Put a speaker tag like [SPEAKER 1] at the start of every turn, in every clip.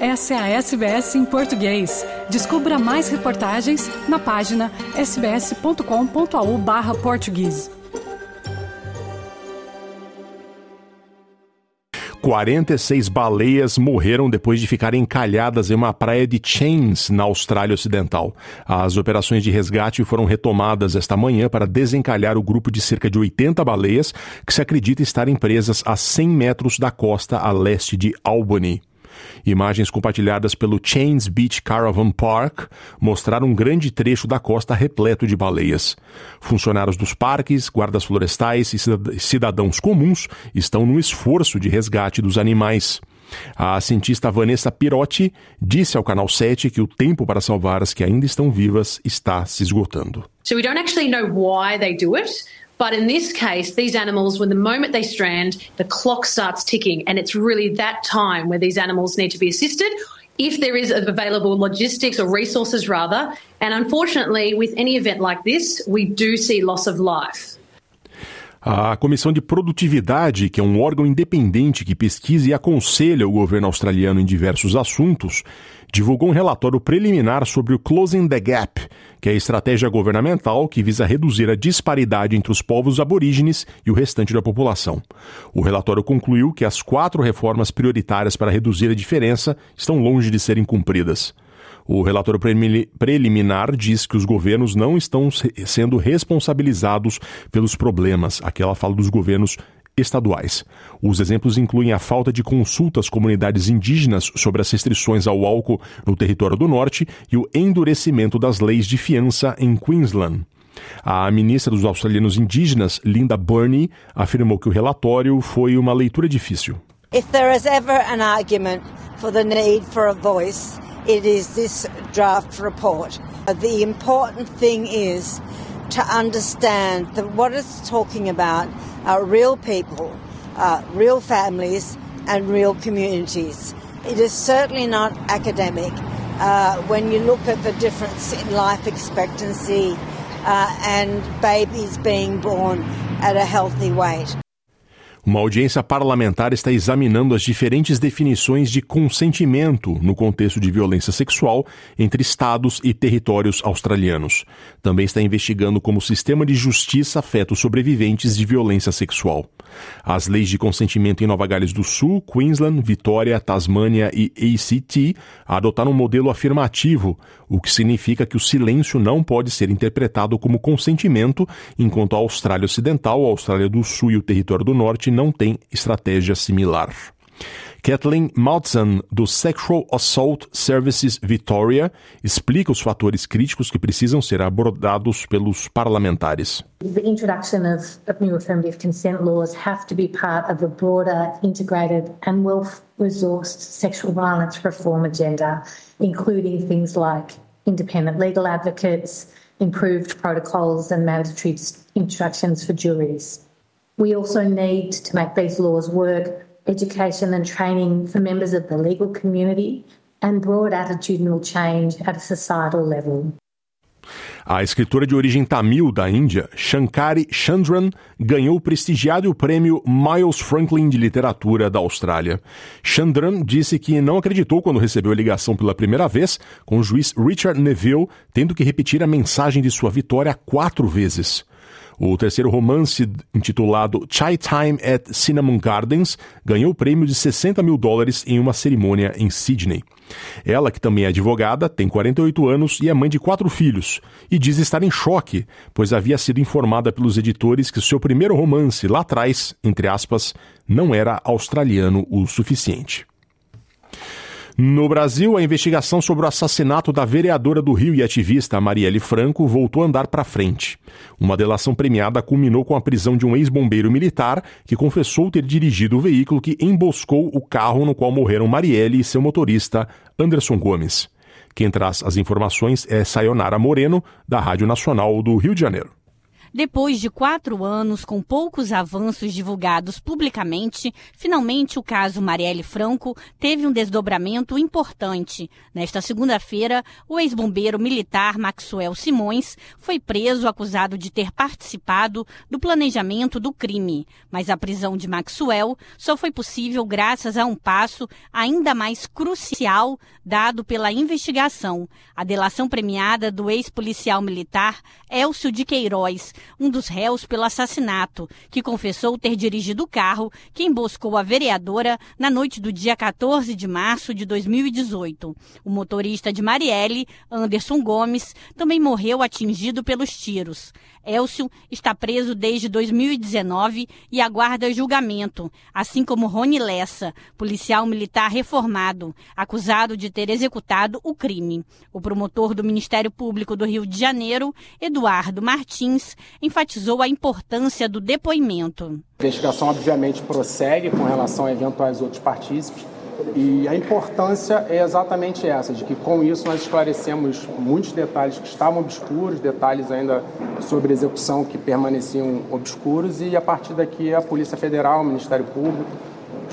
[SPEAKER 1] Essa é a SBS em português. Descubra mais reportagens na página sbs.com.au/português.
[SPEAKER 2] 46 baleias morreram depois de ficarem encalhadas em uma praia de Chains, na Austrália Ocidental. As operações de resgate foram retomadas esta manhã para desencalhar o grupo de cerca de 80 baleias que se acredita estarem presas a 100 metros da costa a leste de Albany. Imagens compartilhadas pelo Chains Beach Caravan Park mostraram um grande trecho da costa repleto de baleias. Funcionários dos parques, guardas florestais e cidadãos comuns estão no esforço de resgate dos animais. A cientista Vanessa Pirotti disse ao Canal 7 que o tempo para salvar as que ainda estão vivas está se esgotando.
[SPEAKER 3] So we don't actually know why they do it. But in this case, these animals, when the moment they strand, the clock starts ticking, and it's really that time where these animals need to be assisted. If there is available logistics or resources, rather, and unfortunately, with any event like this, we do see loss of life.
[SPEAKER 2] A Comissão de Produtividade, que é um órgão independente que pesquisa e aconselha o governo australiano em diversos assuntos, divulgou um relatório preliminar sobre o Closing the Gap, que é a estratégia governamental que visa reduzir a disparidade entre os povos aborígenes e o restante da população. O relatório concluiu que as quatro reformas prioritárias para reduzir a diferença estão longe de serem cumpridas. O relatório preliminar diz que os governos não estão sendo responsabilizados pelos problemas. Aqui ela fala dos governos estaduais. Os exemplos incluem a falta de consulta às comunidades indígenas sobre as restrições ao álcool no território do norte e o endurecimento das leis de fiança em Queensland. A ministra dos australianos indígenas, Linda Burney, afirmou que o relatório foi uma leitura difícil.
[SPEAKER 4] If there is ever an argument for the need for a voice, it is this draft report. The important thing is to understand that what it's talking about are real people, uh, real families, and real communities. It is certainly not academic. Uh, when you look at the difference in life expectancy uh, and babies being born at a healthy weight.
[SPEAKER 2] Uma audiência parlamentar está examinando as diferentes definições de consentimento no contexto de violência sexual entre estados e territórios australianos. Também está investigando como o sistema de justiça afeta os sobreviventes de violência sexual. As leis de consentimento em Nova Gales do Sul, Queensland, Vitória, Tasmânia e ACT adotaram um modelo afirmativo, o que significa que o silêncio não pode ser interpretado como consentimento, enquanto a Austrália Ocidental, a Austrália do Sul e o Território do Norte não têm estratégia similar. Kathleen Maltzan, do Sexual Assault Services Victoria, explica os fatores críticos que precisam ser abordados pelos parlamentares.
[SPEAKER 5] The introduction of, of new affirmative consent laws have to be part of a broader, integrated and well-resourced sexual violence reform agenda, including things like independent legal advocates, improved protocols and mandatory instructions for juries. We also need to make these laws work education and training for members of the legal community, and broad attitudinal change at a societal level.
[SPEAKER 2] A escritora de origem tamil da Índia, Shankari Chandran, ganhou o prestigiado prêmio Miles Franklin de Literatura da Austrália. Chandran disse que não acreditou quando recebeu a ligação pela primeira vez, com o juiz Richard Neville tendo que repetir a mensagem de sua vitória quatro vezes. O terceiro romance, intitulado Chai Time at Cinnamon Gardens, ganhou o prêmio de 60 mil dólares em uma cerimônia em Sydney. Ela, que também é advogada, tem 48 anos e é mãe de quatro filhos, e diz estar em choque, pois havia sido informada pelos editores que seu primeiro romance, lá atrás, entre aspas, não era australiano o suficiente. No Brasil, a investigação sobre o assassinato da vereadora do Rio e ativista Marielle Franco voltou a andar para frente. Uma delação premiada culminou com a prisão de um ex-bombeiro militar que confessou ter dirigido o veículo que emboscou o carro no qual morreram Marielle e seu motorista, Anderson Gomes. Quem traz as informações é Sayonara Moreno, da Rádio Nacional do Rio de Janeiro.
[SPEAKER 6] Depois de quatro anos com poucos avanços divulgados publicamente, finalmente o caso Marielle Franco teve um desdobramento importante. Nesta segunda-feira, o ex-bombeiro militar Maxwell Simões foi preso acusado de ter participado do planejamento do crime. Mas a prisão de Maxwell só foi possível graças a um passo ainda mais crucial dado pela investigação: a delação premiada do ex-policial militar Elcio de Queiroz um dos réus pelo assassinato, que confessou ter dirigido o carro que emboscou a vereadora na noite do dia 14 de março de 2018. O motorista de Marielle, Anderson Gomes, também morreu atingido pelos tiros. Elcio está preso desde 2019 e aguarda julgamento, assim como Rony Lessa, policial militar reformado, acusado de ter executado o crime. O promotor do Ministério Público do Rio de Janeiro, Eduardo Martins, enfatizou a importância do depoimento.
[SPEAKER 7] A investigação, obviamente, prossegue com relação a eventuais outros partícipes e a importância é exatamente essa, de que com isso nós esclarecemos muitos detalhes que estavam obscuros, detalhes ainda sobre execução que permaneciam obscuros e a partir daqui a Polícia Federal, o Ministério Público,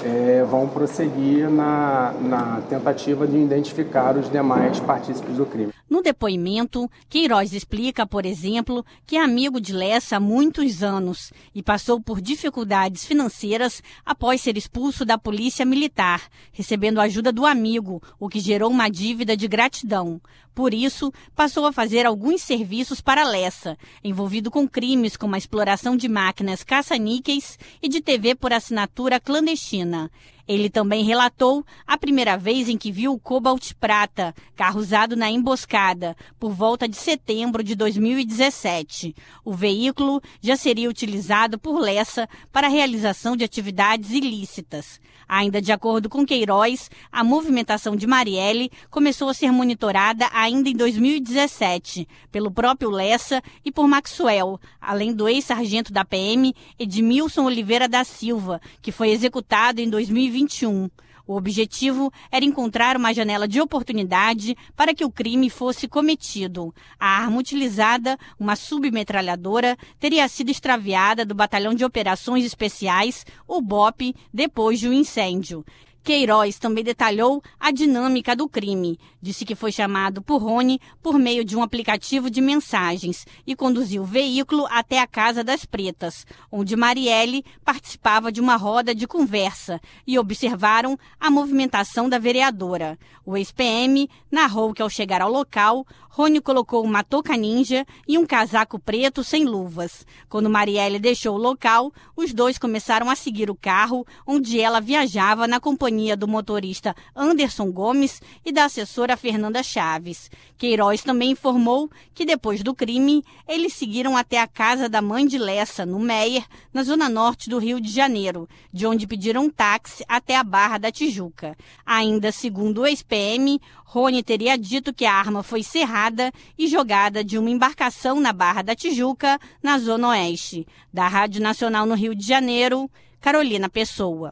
[SPEAKER 7] é, vão prosseguir na, na tentativa de identificar os demais partícipes do crime.
[SPEAKER 6] No depoimento, Queiroz explica, por exemplo, que é amigo de Lessa há muitos anos e passou por dificuldades financeiras após ser expulso da polícia militar, recebendo ajuda do amigo, o que gerou uma dívida de gratidão. Por isso, passou a fazer alguns serviços para Lessa, envolvido com crimes como a exploração de máquinas caça-níqueis e de TV por assinatura clandestina. Ele também relatou a primeira vez em que viu o Cobalt Prata, carro usado na emboscada, por volta de setembro de 2017. O veículo já seria utilizado por Lessa para a realização de atividades ilícitas. Ainda de acordo com Queiroz, a movimentação de Marielle começou a ser monitorada ainda em 2017 pelo próprio Lessa e por Maxwell, além do ex-sargento da PM Edmilson Oliveira da Silva, que foi executado em 2020 2021. O objetivo era encontrar uma janela de oportunidade para que o crime fosse cometido. A arma utilizada, uma submetralhadora, teria sido extraviada do Batalhão de Operações Especiais, o BOP, depois do incêndio. Queiroz também detalhou a dinâmica do crime. Disse que foi chamado por Rony por meio de um aplicativo de mensagens e conduziu o veículo até a Casa das Pretas, onde Marielle participava de uma roda de conversa e observaram a movimentação da vereadora. O ex-PM narrou que ao chegar ao local, Rony colocou uma touca ninja e um casaco preto sem luvas. Quando Marielle deixou o local, os dois começaram a seguir o carro onde ela viajava na companhia companhia do motorista Anderson Gomes e da assessora Fernanda Chaves. Queiroz também informou que depois do crime, eles seguiram até a casa da mãe de Lessa, no Meier, na zona norte do Rio de Janeiro, de onde pediram um táxi até a Barra da Tijuca. Ainda segundo o ex-PM, Rony teria dito que a arma foi cerrada e jogada de uma embarcação na Barra da Tijuca, na zona oeste. Da Rádio Nacional no Rio de Janeiro, Carolina Pessoa.